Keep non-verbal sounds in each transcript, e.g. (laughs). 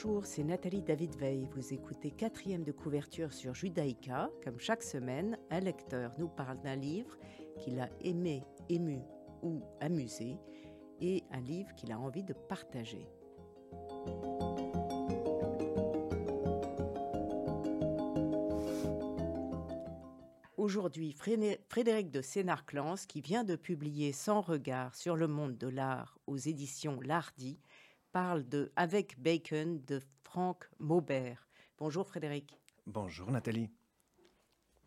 Bonjour, c'est Nathalie David Veil. Vous écoutez quatrième de couverture sur Judaïka. Comme chaque semaine, un lecteur nous parle d'un livre qu'il a aimé, ému ou amusé et un livre qu'il a envie de partager. Aujourd'hui, Frédéric de Sénarclans, qui vient de publier Sans regard sur le monde de l'art aux éditions Lardy, parle de Avec Bacon de Franck Maubert. Bonjour Frédéric. Bonjour Nathalie.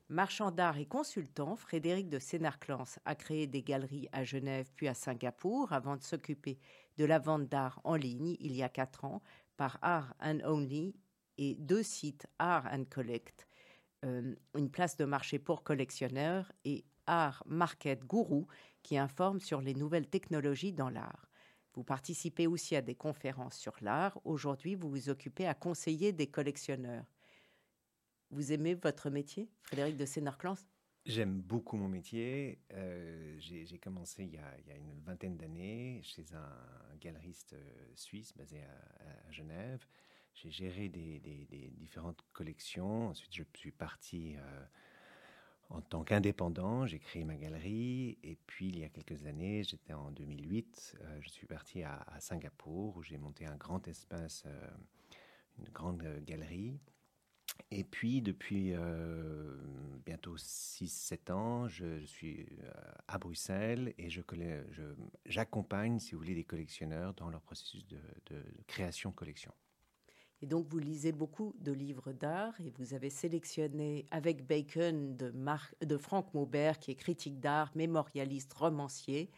Marchand d'art et consultant, Frédéric de Sénarclans a créé des galeries à Genève puis à Singapour avant de s'occuper de la vente d'art en ligne il y a quatre ans par Art and Only et deux sites Art and Collect, euh, une place de marché pour collectionneurs et Art Market Guru qui informe sur les nouvelles technologies dans l'art. Vous participez aussi à des conférences sur l'art. Aujourd'hui, vous vous occupez à conseiller des collectionneurs. Vous aimez votre métier, Frédéric de Sénarclans J'aime beaucoup mon métier. Euh, j'ai commencé il y, a, une vingtaine d'années chez un galeriste euh, suisse basé à, Genève. J'ai géré des, différentes collections. Ensuite, je suis parti euh, en tant qu'indépendant. J'ai créé ma galerie. Et puis, il y a quelques années, j'étais en 2008, je suis parti à, Singapour où j'ai monté un grand espace, une grande galerie et puis, depuis euh, bientôt 6-7 ans, je, suis euh, à Bruxelles et j'accompagne, si vous voulez, des collectionneurs dans leur processus de, création de collection. Et donc, vous lisez beaucoup de livres d'art et vous avez sélectionné avec Bacon de, de Franck Maubert, qui est critique d'art, mémorialiste, romancier.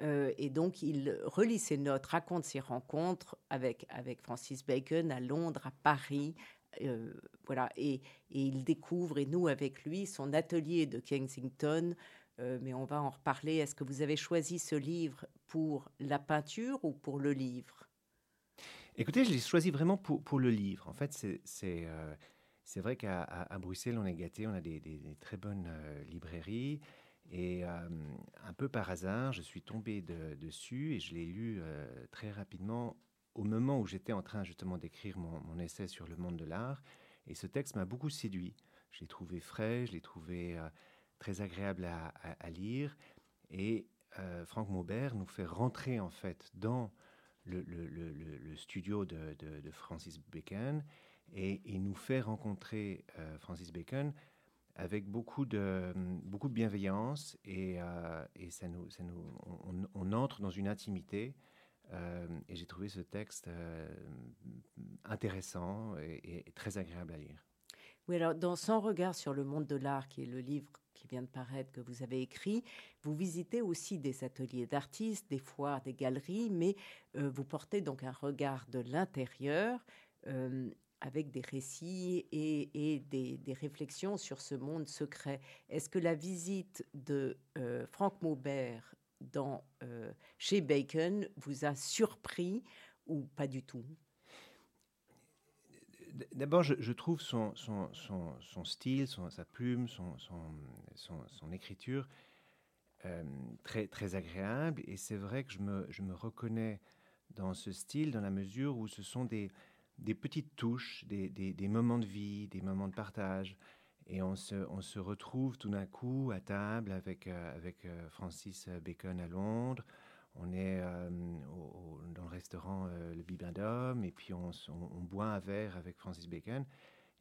Euh, et donc, il relit ses notes, raconte ses rencontres avec, avec Francis Bacon à Londres, à Paris, euh, voilà, et, il découvre, et nous avec lui, son atelier de Kensington. Euh, mais on va en reparler. Est-ce que vous avez choisi ce livre pour la peinture ou pour le livre? Écoutez, je l'ai choisi vraiment pour, le livre. En fait, c'est euh, vrai qu'à Bruxelles, on est gâté, on a des, très bonnes librairies. Et un peu par hasard, je suis tombé dessus et je l'ai lu très rapidement au moment où j'étais en train justement d'écrire mon, essai sur le monde de l'art. Et ce texte m'a beaucoup séduit. Je l'ai trouvé frais, je l'ai trouvé euh, très agréable à, lire. Et euh, Franck Maubert nous fait rentrer en fait dans le, studio de, Francis Bacon et nous fait rencontrer euh, Francis Bacon avec beaucoup de, beaucoup de bienveillance et, et ça nous, ça nous, on, entre dans une intimité euh, et j'ai trouvé ce texte euh, intéressant et, très agréable à lire. Oui, alors dans Sans regard sur le monde de l'art, qui est le livre qui vient de paraître que vous avez écrit, vous visitez aussi des ateliers d'artistes, des foires, des galeries, mais euh, vous portez donc un regard de l'intérieur avec des récits et, des, réflexions sur ce monde secret. Est-ce que la visite de Franck Maubert euh, chez Bacon vous a surpris ou pas du tout? D'abord, je, trouve son, style, sa plume, son, écriture euh, très, agréable. Et c'est vrai que je me, reconnais dans ce style dans la mesure où ce sont des, petites touches, des, moments de vie, des moments de partage. Et on se, retrouve tout d'un coup à table avec, euh, euh, Francis Bacon à Londres. On est euh, dans le restaurant Le Bibendum et puis on, boit un verre avec Francis Bacon.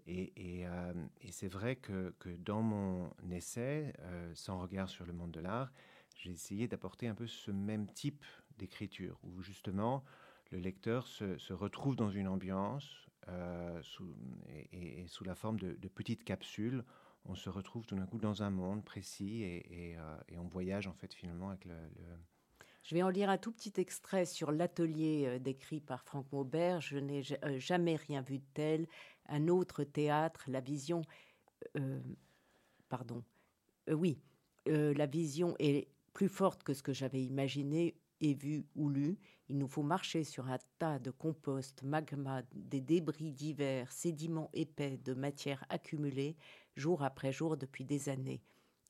Et, et c'est vrai que, dans mon essai, Sans regard sur le monde de l'art, j'ai essayé d'apporter un peu ce même type d'écriture, où justement le lecteur se, retrouve dans une ambiance euh, et, sous la forme de, petites capsules, on se retrouve tout d'un coup dans un monde précis et, euh, on voyage en fait finalement avec le, Je vais en lire un tout petit extrait sur l'atelier euh, décrit par Franck Maubert. Je n'ai jamais rien vu de tel. Un autre théâtre, la vision. pardon. oui, la vision est plus forte que ce que j'avais imaginé et vu ou lu, il nous faut marcher sur un tas de compost, magma, des débris divers, sédiments épais de matière accumulée jour après jour depuis des années.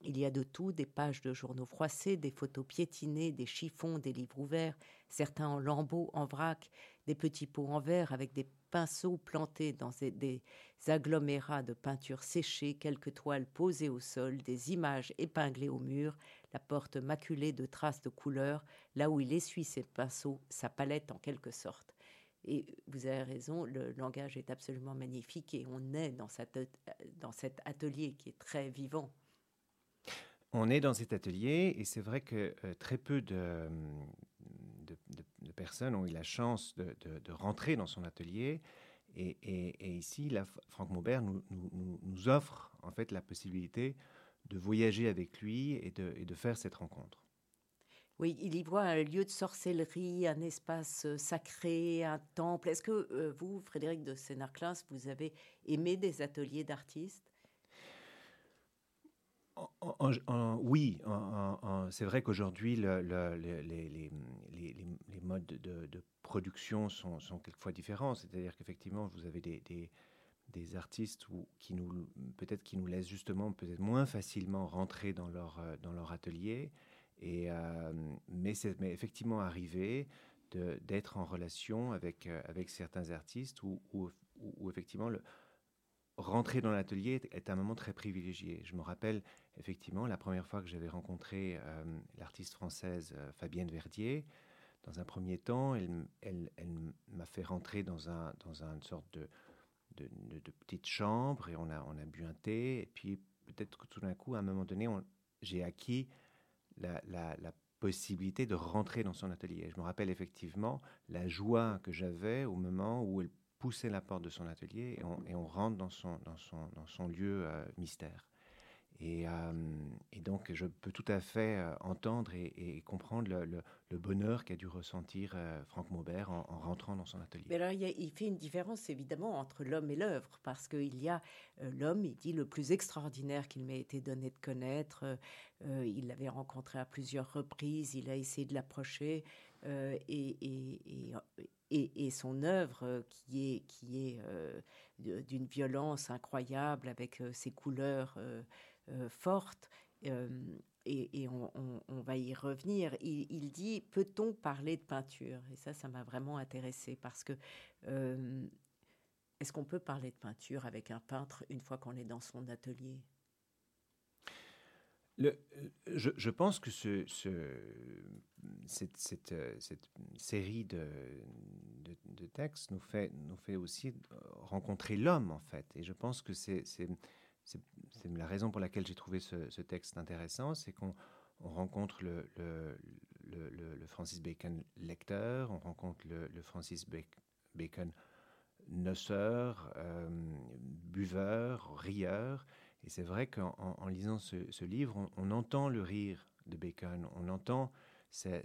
Il y a de tout, des pages de journaux froissés, des photos piétinées, des chiffons, des livres ouverts, certains en lambeaux, en vrac, des petits pots en verre avec des pinceaux plantés dans des agglomérats de peinture séchée, quelques toiles posées au sol, des images épinglées au mur, la porte maculée de traces de couleurs, là où il essuie ses pinceaux, sa palette en quelque sorte. Et vous avez raison, le langage est absolument magnifique et on est dans, dans cet atelier qui est très vivant. On est dans cet atelier et c'est vrai que euh, très peu de, de, personnes ont eu la chance de, rentrer dans son atelier. Et, ici, la, Franck Maubert nous, offre en fait la possibilité de voyager avec lui et de, et de faire cette rencontre. Oui, il y voit un lieu de sorcellerie, un espace euh, sacré, un temple. Est-ce que euh, vous, Frédéric de Sénarclins, vous avez aimé des ateliers d'artistes? Oui, c'est vrai qu'aujourd'hui, les, modes de, production sont, quelquefois différents. C'est-à-dire qu'effectivement, vous avez des, artistes qui nous, peut-être qui nous laissent justement peut-être moins facilement rentrer dans leur, euh, atelier. Euh, mais c'est effectivement arrivé d'être en relation avec, euh, certains artistes où, où effectivement le, rentrer dans l'atelier est, un moment très privilégié. Je me rappelle effectivement la première fois que j'avais rencontré euh, l'artiste française euh, Fabienne Verdier. Dans un premier temps, elle, m'a fait rentrer dans, un, dans une sorte de, petite chambre et on a, bu un thé. Et puis peut-être que tout d'un coup, à un moment donné, j'ai acquis la, la possibilité de rentrer dans son atelier. Je me rappelle effectivement la joie que j'avais au moment où elle pousser la porte de son atelier et on, rentre dans son, lieu euh, mystère. Et, euh, et, donc, je peux tout à fait euh, entendre et, comprendre le, bonheur qu'a dû ressentir Franck Maubert en, rentrant dans son atelier. Mais alors, il, il fait une différence évidemment entre l'homme et l'œuvre, parce qu'il y a l'homme, il dit le plus extraordinaire qu'il m'ait été donné de connaître. il l'avait rencontré à plusieurs reprises, il a essayé de l'approcher, et, et son œuvre euh, qui est, qui est euh, d'une violence incroyable avec euh, ses couleurs fortes. et, on, va y revenir. Il, dit peut-on parler de peinture? Et ça, ça m'a vraiment intéressé parce que est-ce qu'on peut parler de peinture avec un peintre une fois qu'on est dans son atelier? Le, je, pense que ce, cette, série de, textes nous fait, aussi rencontrer l'homme, en fait. Et je pense que c'est la raison pour laquelle j'ai trouvé ce, texte intéressant, c'est qu'on on rencontre le, Francis Bacon lecteur, on rencontre le, Francis Bacon noceur, euh, buveur, rieur. Et c'est vrai qu'en en, lisant ce, livre, on, entend le rire de Bacon, on entend sa,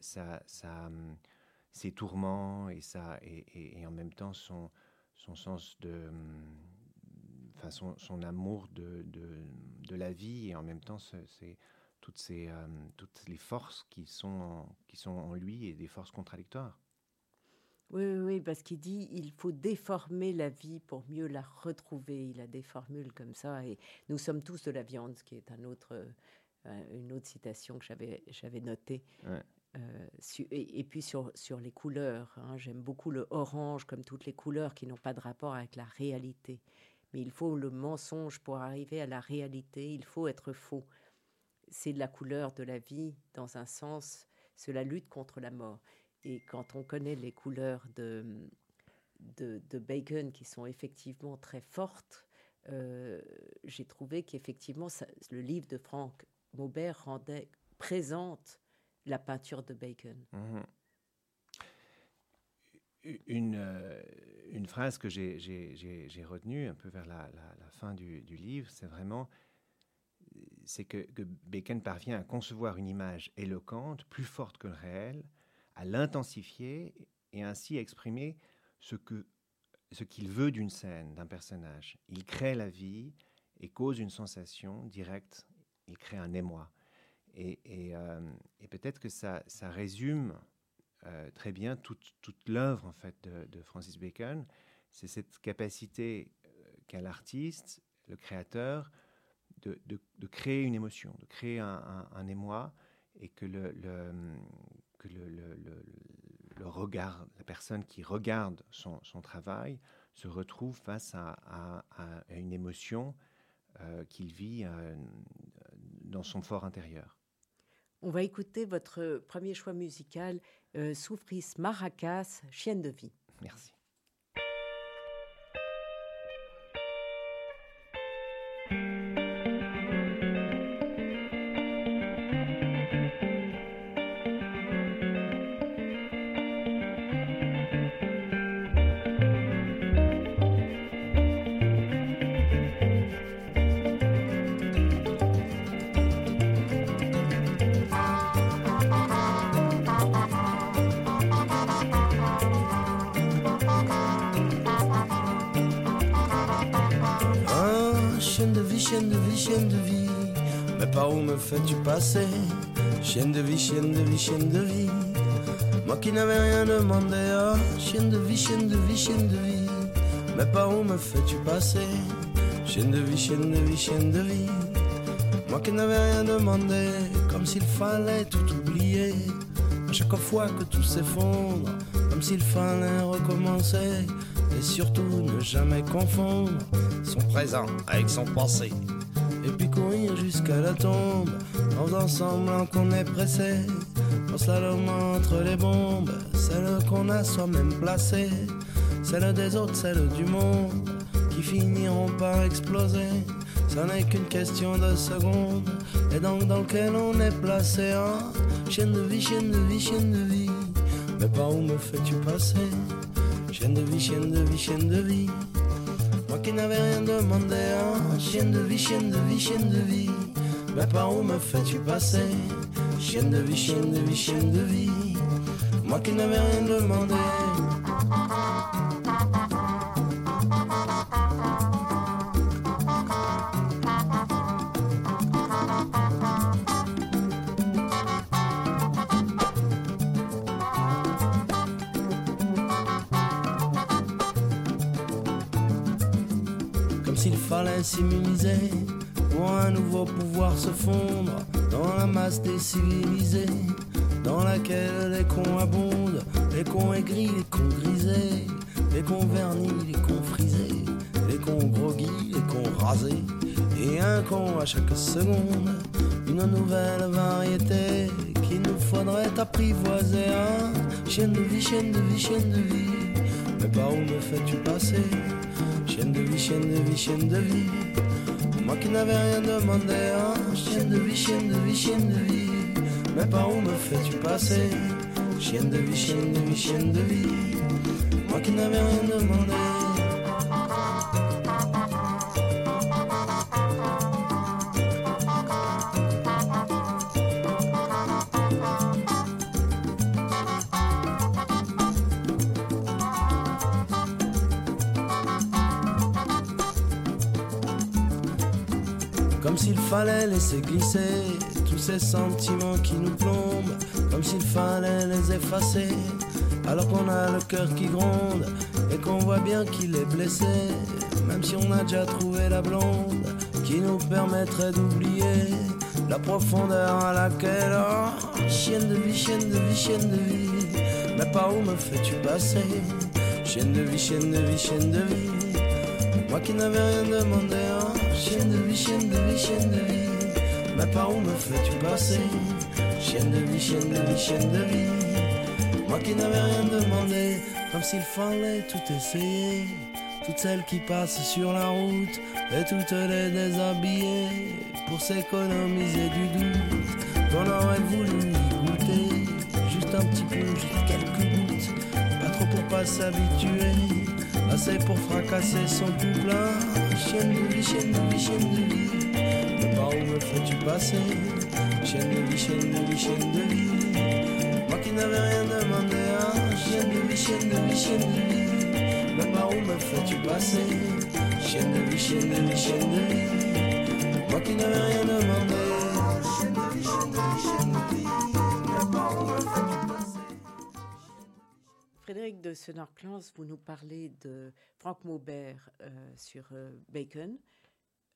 ses tourments et, ça, et, en même temps son, son son amour de, de, la vie et en même temps toutes, ces, euh, toutes les forces qui sont, qui sont en lui et des forces contradictoires. Oui, oui, parce qu'il dit il faut déformer la vie pour mieux la retrouver. Il a des formules comme ça. Et nous sommes tous de la viande, ce qui est un autre, euh, une autre citation que j'avais, j'avais notée. Euh, et, puis sur, sur les couleurs, hein, j'aime beaucoup le orange comme toutes les couleurs qui n'ont pas de rapport avec la réalité. Mais il faut le mensonge pour arriver à la réalité, il faut être faux. C'est la couleur de la vie dans un sens, c'est la lutte contre la mort. Et quand on connaît les couleurs de, de, Bacon qui sont effectivement très fortes, euh, j'ai trouvé qu'effectivement le livre de Frank Maubert rendait présente la peinture de Bacon. Mhm. Une, euh, une, phrase que j'ai retenue un peu vers la, la, fin du, du livre, c'est vraiment c'est que, que, Bacon parvient à concevoir une image éloquente, plus forte que le réel, à l'intensifier et ainsi exprimer ce que ce qu'il veut d'une scène, d'un personnage. Il crée la vie et cause une sensation directe. Il crée un émoi. Et, euh, et, peut-être que ça, ça résume très bien toute, toute l'œuvre en fait de, Francis Bacon. C'est cette capacité qu'a l'artiste, le créateur, de, de, créer une émotion, de créer un, émoi et que le que le, le, regard, la personne qui regarde son, son travail se retrouve face à, à, une émotion euh, qu'il vit euh, dans son fort intérieur. On va écouter votre premier choix musical, euh, Souffris Maracas, Chienne de vie. Merci. Passer Chienne de vie, chienne de vie, chienne de vie. Moi qui n'avais rien demandé, oh, chienne de vie, chienne de vie, chienne de vie. Mais par où me fais-tu passer? Chienne de vie, chienne de vie, chienne de vie. Moi qui n'avais rien demandé, comme s'il fallait tout oublier. À chaque fois que tout s'effondre, comme s'il fallait recommencer. Et surtout ne jamais confondre son présent avec son passé et puis courir jusqu'à la tombe en faisant semblant qu'on est pressé. On slalom entre les bombes, celles qu'on a soi-même placées, celles des autres, celles du monde qui finiront par exploser. Ça n'est qu'une question de secondes, et donc dans lequel on est placé. Hein? Chienne de vie, chienne de vie, chienne de vie, mais par où me fais-tu passer? Chienne de vie, chienne de vie, chienne de vie qui n'avait rien demandé. Hein? Chienne de vie, chienne de vie, chienne de vie. Mais par où me fais-tu passer? Chienne de vie, chienne de vie, chienne de vie. Moi qui n'avais rien demandé. s'immuniser pour un nouveau pouvoir se fondre dans la masse des civilisés dans laquelle les cons abondent, les cons aigris, les cons grisés, les cons vernis, les cons frisés, les cons groggy, les cons rasés, et un con à chaque seconde, une nouvelle variété qu'il nous faudrait apprivoiser. Hein chienne de vie, chienne de vie, chienne de vie, mais par où me fais-tu passer? Chienne de vie, chienne de vie, chienne de vie. Moi qui n'avais rien demandé, hein. Chienne de vie, chienne de vie, chienne de vie. Mais par où me fais-tu passer? Chienne de vie, chienne de vie, chienne de vie. Moi qui n'avais rien demandé. Fallait laisser glisser tous ces sentiments qui nous plombent, comme s'il fallait les effacer, alors qu'on a le cœur qui gronde et qu'on voit bien qu'il est blessé, même si on a déjà trouvé la blonde qui nous permettrait d'oublier la profondeur à laquelle, oh, chienne de vie, chienne de vie, chienne de vie, mais par où me fais-tu passer, chienne de vie, chienne de vie, chienne de vie, moi qui n'avais rien demandé, Chienne de vie, chienne de vie, chienne de vie. Mais par où me fais-tu passer Chienne de vie, chienne de vie, chienne de vie. Moi qui n'avais rien demandé, comme s'il fallait tout essayer. Toutes celles qui passent sur la route et toutes les déshabiller pour s'économiser du doute qu'on aurait voulu y goûter. Juste un petit peu, juste quelques gouttes, pas trop pour pas s'habituer. Assez pour fracasser son tout chienne de vie. Mais par où me fais-tu passer chienne de vie. Moi qui n'avais rien demandé, hein vie, chienne de vie. Mais par où me fais-tu passer chienne de vie. Moi qui n'avais rien demandé. Frédéric de Senor-Clans, vous nous parlez de Franck Maubert sur Bacon,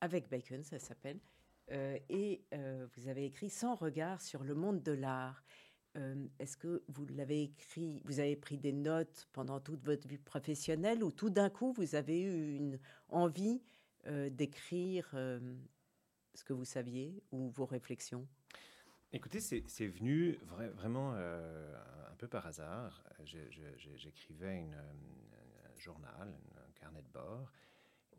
avec Bacon, ça s'appelle, et vous avez écrit Sans regard sur le monde de l'art. Est-ce que vous l'avez écrit, vous avez pris des notes pendant toute votre vie professionnelle ou tout d'un coup vous avez eu une envie d'écrire ce que vous saviez ou vos réflexions? Écoutez, c'est venu vraiment un peu par hasard. J'écrivais un journal, un carnet de bord.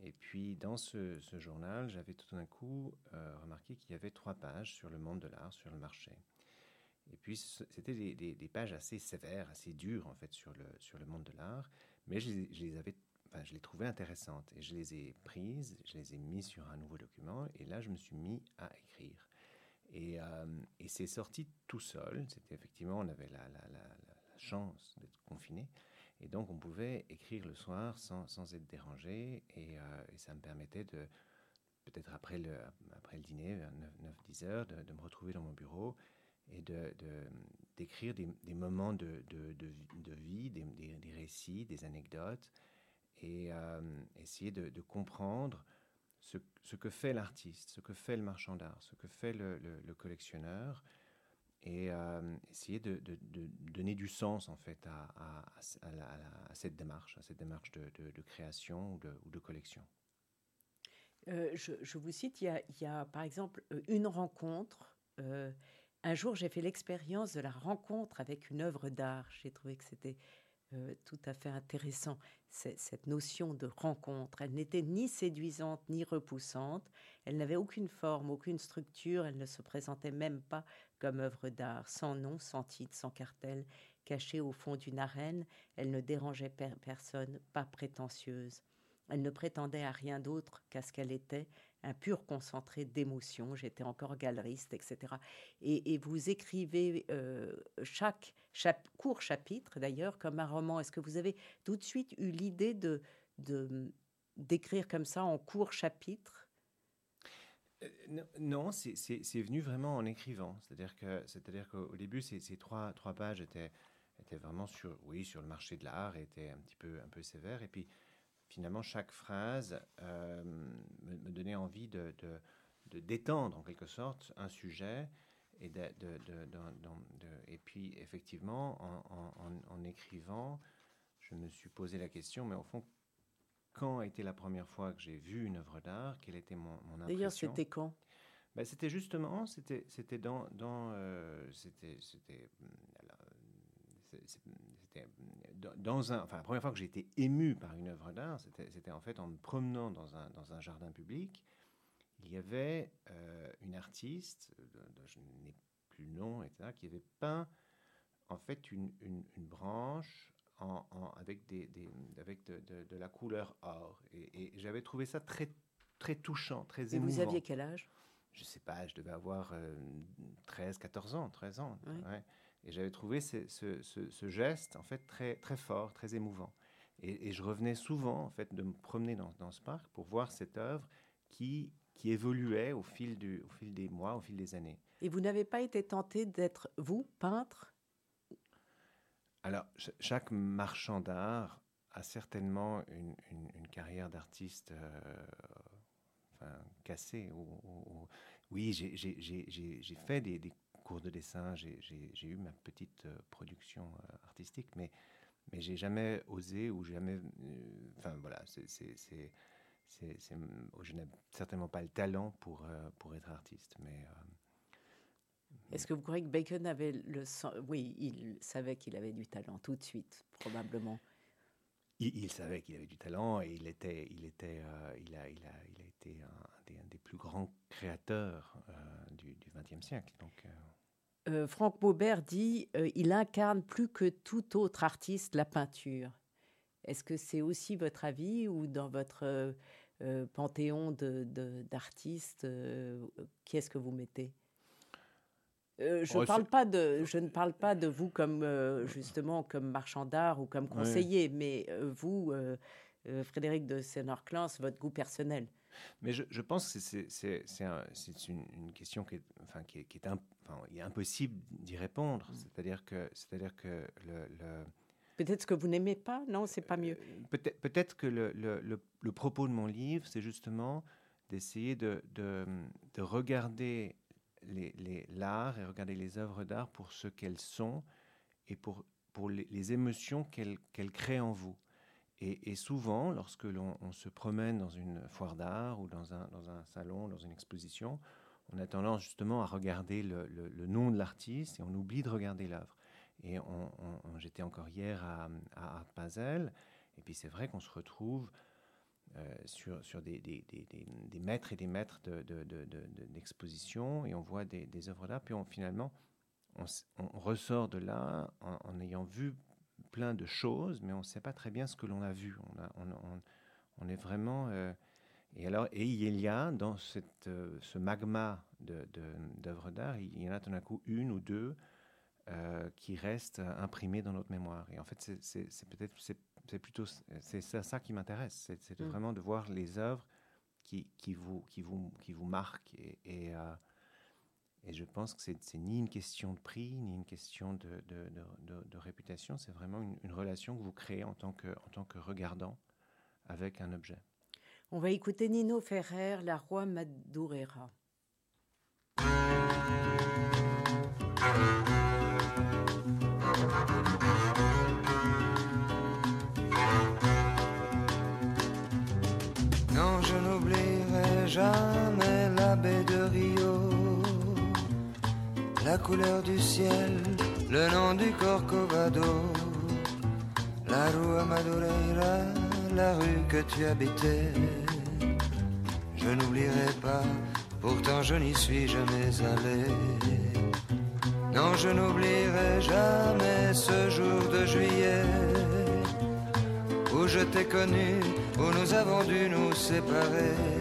Et puis dans ce, journal, j'avais tout d'un coup remarqué qu'il y avait trois pages sur le monde de l'art, sur le marché. Et puis, c'était des, pages assez sévères, assez dures, en fait, sur le, sur le monde de l'art. Mais je, les avais, enfin, je les trouvais intéressantes. Et je les ai prises, je les ai mises sur un nouveau document. Et là, je me suis mis à écrire. Et, euh, et c'est sorti tout seul. C'était effectivement, on avait la, chance d'être confiné. Et donc, on pouvait écrire le soir sans, être dérangé. Et, euh, et, ça me permettait de, peut-être après le, dîner, vers 9-10 heures, de, me retrouver dans mon bureau et d'écrire des, moments de, vie, des, des, récits, des anecdotes, et euh, essayer de, comprendre ce, que fait l'artiste, ce que fait le marchand d'art, ce que fait le, le, collectionneur, et euh, essayer de, donner du sens en fait à, cette démarche, à cette démarche de, création ou de, collection. Euh, je, vous cite, il y, a, il y, a, par exemple une rencontre un jour, j'ai fait l'expérience de la rencontre avec une œuvre d'art. J'ai trouvé que c'était euh, tout à fait intéressant, cette notion de rencontre. Elle n'était ni séduisante ni repoussante. Elle n'avait aucune forme, aucune structure. Elle ne se présentait même pas comme œuvre d'art, sans nom, sans titre, sans cartel, cachée au fond d'une arène. Elle ne dérangeait personne, pas prétentieuse. Elle ne prétendait à rien d'autre qu'à ce qu'elle était, un pur concentré d'émotions. J'étais encore galeriste, etc. Et, vous écrivez euh, chaque court chapitre, d'ailleurs, comme un roman. Est-ce que vous avez tout de suite eu l'idée de d'écrire comme ça en court chapitre? Euh, non, c'est venu vraiment en écrivant. C'est-à-dire que, c'est-à-dire qu'au début, ces, trois, trois pages étaient, étaient vraiment sur, oui, sur le marché de l'art, étaient un petit peu, un peu sévères. Et puis, finalement, chaque phrase euh, me, donnait envie d'étendre en quelque sorte un sujet. Et, de, et puis, effectivement, en, en, écrivant, je me suis posé la question, mais au fond, quand a été la première fois que j'ai vu une œuvre d'art? Quelle était mon, mon impression? D'ailleurs, c'était quand? Ben, C'était justement, c'était, c'était dans... dans euh, c'était, c'était, dans un, enfin, la première fois que j'ai été ému par une œuvre d'art, c'était en fait en me promenant dans un, dans un jardin public. Il y avait euh, une artiste, dont je n'ai plus le nom, etc., qui avait peint en fait une, une, branche en, avec, des, des avec de, de, la couleur or. Et, j'avais trouvé ça très, très touchant, très émouvant. Et vous aviez quel âge? Je sais pas, je devais avoir 13, euh, 14 ans, 13 ans. Ouais. Et j'avais trouvé ce, ce, ce, geste en fait très, très fort, très émouvant. Et, et, je revenais souvent en fait de me promener dans, dans, ce parc pour voir cette œuvre qui, qui évoluait au fil, du, au fil des mois, au fil des années. Et vous n'avez pas été tenté d'être, vous, peintre? Alors, chaque marchand d'art a certainement une, une, carrière d'artiste euh, enfin, cassée. Ou, oui, j'ai fait des, des cours de dessin, j'ai eu ma petite euh, production euh, artistique, mais, mais j'ai jamais osé ou jamais. Euh, enfin, voilà, c'est. Je n'ai certainement pas le talent pour, pour être artiste, mais. Est-ce que vous croyez que Bacon avait le sens Oui, il savait qu'il avait du talent tout de suite, probablement. Il, savait qu'il avait du talent et il était, il était, il a, il a, il a été un des, plus grands créateurs du XXe siècle. Donc, euh, Franck Maubert dit euh, il incarne plus que tout autre artiste la peinture. Est-ce que c'est aussi votre avis ou dans votre euh, panthéon d'artistes, de, qui est-ce que vous mettez? Je, parle pas de, je ne parle pas de vous comme justement comme marchand d'art ou comme conseiller, mais vous, Frédéric de Sénor-Clans, votre goût personnel. Mais je, je pense que c'est une, une, question qui est, enfin, qui est, qui est, un, enfin, il est impossible d'y répondre. Mm. C'est-à-dire que, c'est-à-dire que le, le Peut-être que vous n'aimez pas, non, c'est pas mieux. Peut-être peut que le, propos de mon livre, c'est justement d'essayer de, de, de, regarder l'art et regarder les œuvres d'art pour ce qu'elles sont et pour, les, émotions qu'elles créent en vous. Et, souvent, lorsque l'on se promène dans une foire d'art ou dans un, salon, dans une exposition, on a tendance justement à regarder le, nom de l'artiste et on oublie de regarder l'œuvre. Et j'étais encore hier à, à et puis c'est vrai qu'on se retrouve euh, sur, sur des, des, des, des, mètres et des mètres d'exposition, de, de, et on voit des, œuvres d'art, puis on, finalement, on, ressort de là en, ayant vu plein de choses, mais on ne sait pas très bien ce que l'on a vu. On, a, on est vraiment... Euh, et alors, et il y a dans cette, euh, ce magma d'œuvres d'art, il y en a tout d'un coup une ou deux euh, qui restent imprimées dans notre mémoire. Et en fait, c'est peut-être c'est plutôt c'est ça, qui m'intéresse, c'est mm. vraiment de voir les œuvres qui, qui vous qui vous qui vous marquent et, et, euh, et je pense que c'est ni une question de prix ni une question de, de, de, de réputation, c'est vraiment une, une, relation que vous créez en tant que en tant que regardant avec un objet. On va écouter Nino Ferrer, La Roi Madureira. Jamais la baie de Rio, la couleur du ciel, le nom du Corcovado, la Rua Madureira la rue que tu habitais. Je n'oublierai pas, pourtant je n'y suis jamais allé. Non, je n'oublierai jamais ce jour de juillet où je t'ai connu, où nous avons dû nous séparer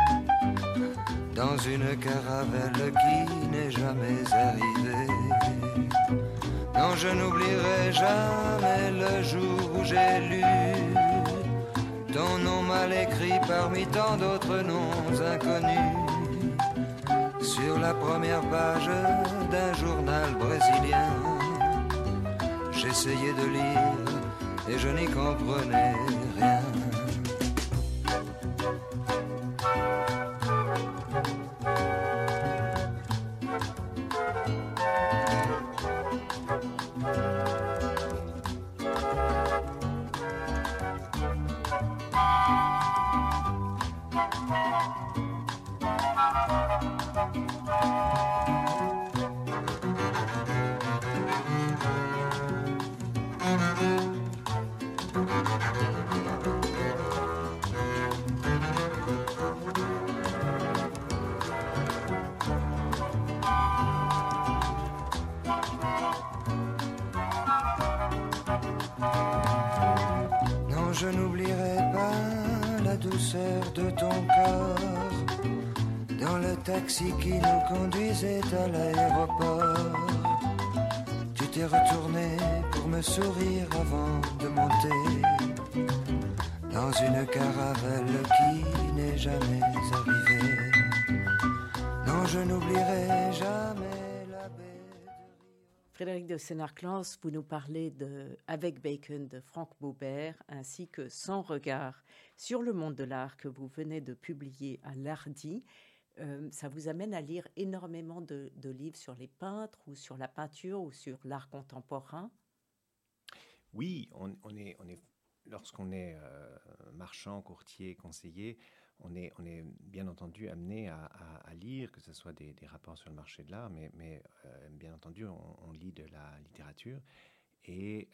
dans une caravelle qui n'est jamais arrivée. Non, je n'oublierai jamais le jour où j'ai lu ton nom mal écrit parmi tant d'autres noms inconnus. Sur la première page d'un journal brésilien, j'essayais de lire et je n'y comprenais rien. Taxi qui nous conduisait à l'aéroport. Tu t'es retourné pour me sourire avant de monter dans une caravelle qui n'est jamais arrivée. Non, je n'oublierai jamais la baie de Frédéric de Sénarclans, vous nous parlez de Avec Bacon de Franck Baubert ainsi que Sans regard sur le monde de l'art que vous venez de publier à l'Ardi euh, ça vous amène à lire énormément de, livres sur les peintres ou sur la peinture ou sur l'art contemporain? Oui, lorsqu'on est euh, marchand, courtier, conseiller, on est, bien entendu amené à, lire, que ce soit des, rapports sur le marché de l'art, mais, euh, bien entendu, on, lit de la littérature et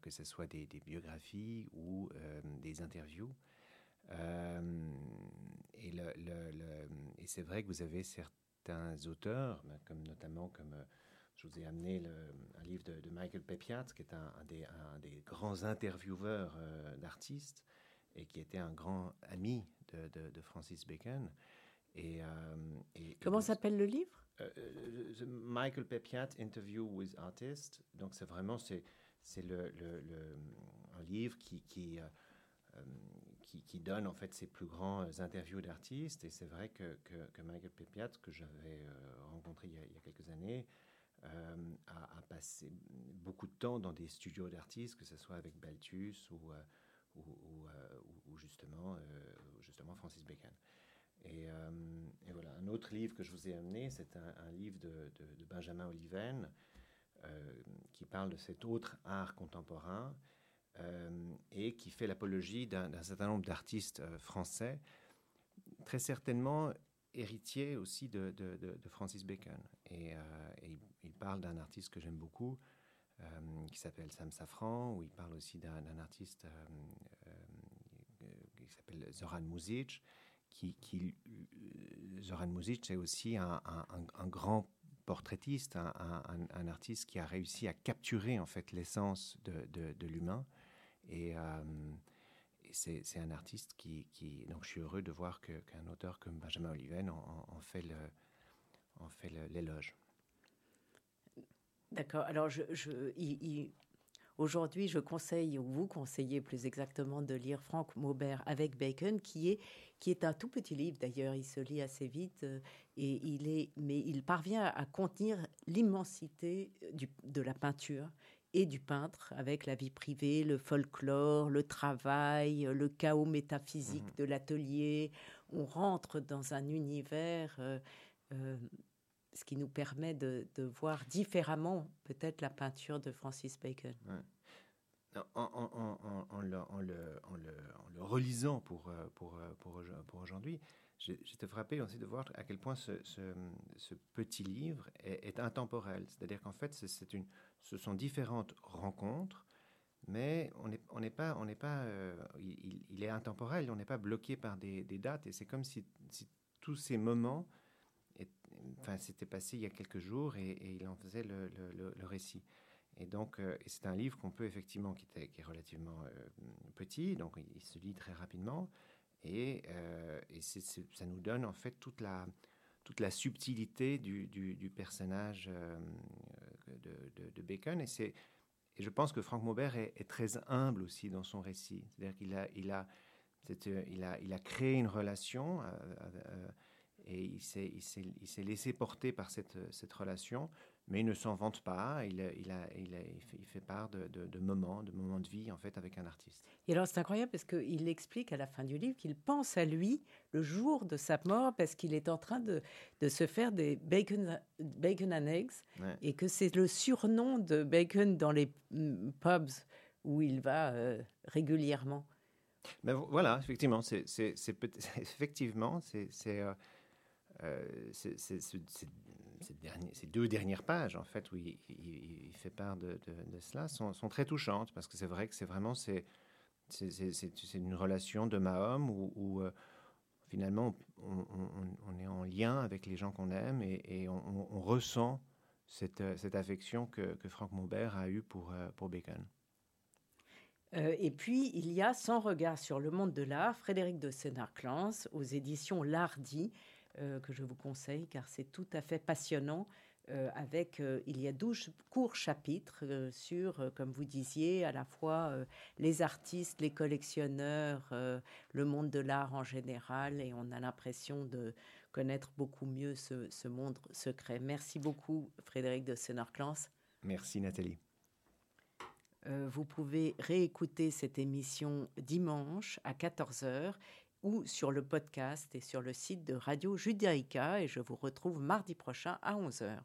que ce soit des biographies ou des interviews. Et le, et c'est vrai que vous avez certains auteurs, ben, comme notamment comme euh, je vous ai amené le, un livre de, Michael Pepiat, qui est un, des, des, grands intervieweurs euh, d'artistes, et qui était un grand ami de, Francis Bacon. Et, Comment s'appelle le livre? Michael Pepiat Interview with Artists. Donc c'est vraiment c'est c'est le, le, un livre qui qui, qui, donne en fait ses plus grands interviews d'artistes. Et c'est vrai que, que, Michael Pepiat, que j'avais rencontré il y, a, quelques années, a, passé beaucoup de temps dans des studios d'artistes, que ce soit avec Balthus ou, ou, ou, justement, justement Francis Bacon. Et, et, voilà, un autre livre que je vous ai amené, c'est un, livre de, de, Benjamin Oliven qui parle de cet autre art contemporain et qui fait l'apologie d'un certain nombre d'artistes français, très certainement héritiers aussi de, Francis Bacon. Et, et il parle d'un artiste que j'aime beaucoup, qui s'appelle Sam Safran, où il parle aussi d'un artiste qui s'appelle Zoran Muzic, qui, Zoran Muzic est aussi un, grand portraitiste, un, artiste qui a réussi à capturer en fait l'essence de l'humain. Et, et c'est un artiste qui, donc je suis heureux de voir qu'un auteur comme Benjamin Oliven en, fait l'éloge. D'accord. Alors, Aujourd'hui, je conseille, ou vous conseillez plus exactement, de lire Frank Maubert avec Bacon, qui est, qui est un tout petit livre d'ailleurs. Il se lit assez vite, euh, et il est, mais il parvient à contenir l'immensité euh, de la peinture et du peintre avec la vie privée, le folklore, le travail, le chaos métaphysique mmh de l'atelier. On rentre dans un univers. Euh, ce qui nous permet de, de voir différemment peut-être la peinture de Francis Bacon. En, en, en, en, le, le, le, relisant pour, euh, pour, euh, pour, pour aujourd'hui, j'étais frappé aussi de voir à quel point ce, petit livre est, intemporel. C'est-à-dire qu'en fait, ce sont différentes rencontres, mais on n'est pas, on n'est pas, euh, il, est intemporel, on n'est pas bloqué par des, dates, et c'est comme si, tous ces moments enfin, c'était passé il y a quelques jours et, il en faisait le, récit. Et donc, euh, c'est un livre qu'on peut effectivement, qui, est, qui est relativement euh, petit, donc il, se lit très rapidement, et, euh, et ça nous donne en fait toute la, toute la subtilité du, du, personnage de, de, Bacon. Et, c'est, et je pense que Franck Maubert est, très humble aussi dans son récit. C'est-à-dire qu'il a, il a, il a, il a créé une relation et il s'est, il s'est, laissé porter par cette, cette, relation, mais il ne s'en vante pas. Il, il, a, il, a, il fait, part de, de, moments, de moments de vie en fait avec un artiste. Et alors c'est incroyable parce qu'il explique à la fin du livre qu'il pense à lui le jour de sa mort parce qu'il est en train de, de se faire des bacon, bacon and eggs et que c'est le surnom de Bacon dans les mm, pubs où il va euh, régulièrement. Mais voilà, effectivement, c'est, c'est, (laughs) effectivement, c'est, euh, euh, ces deux dernières pages, en fait, où il, fait part de, cela, sont, très touchantes, parce que c'est vrai que c'est vraiment c'est, une relation de à homme où, euh, finalement on, est en lien avec les gens qu'on aime et, on, ressent cette, cette affection que, que, Franck Maubert a eue pour, euh, pour Bacon. et puis, il y a Sans regard sur le monde de l'art, Frédéric de Sénard-Clans, aux éditions L'Ardi, euh, que je vous conseille car c'est tout à fait passionnant. Euh, avec, euh, il y a 12 courts chapitres sur, comme vous disiez, à la fois les artistes, les collectionneurs, le monde de l'art en général, et on a l'impression de connaître beaucoup mieux ce, ce, monde secret. Merci beaucoup, Frédéric de Senorclans. Merci, Nathalie. vous pouvez réécouter cette émission dimanche à 14h ou sur le podcast et sur le site de Radio Judaïka. Et je vous retrouve mardi prochain à 11h.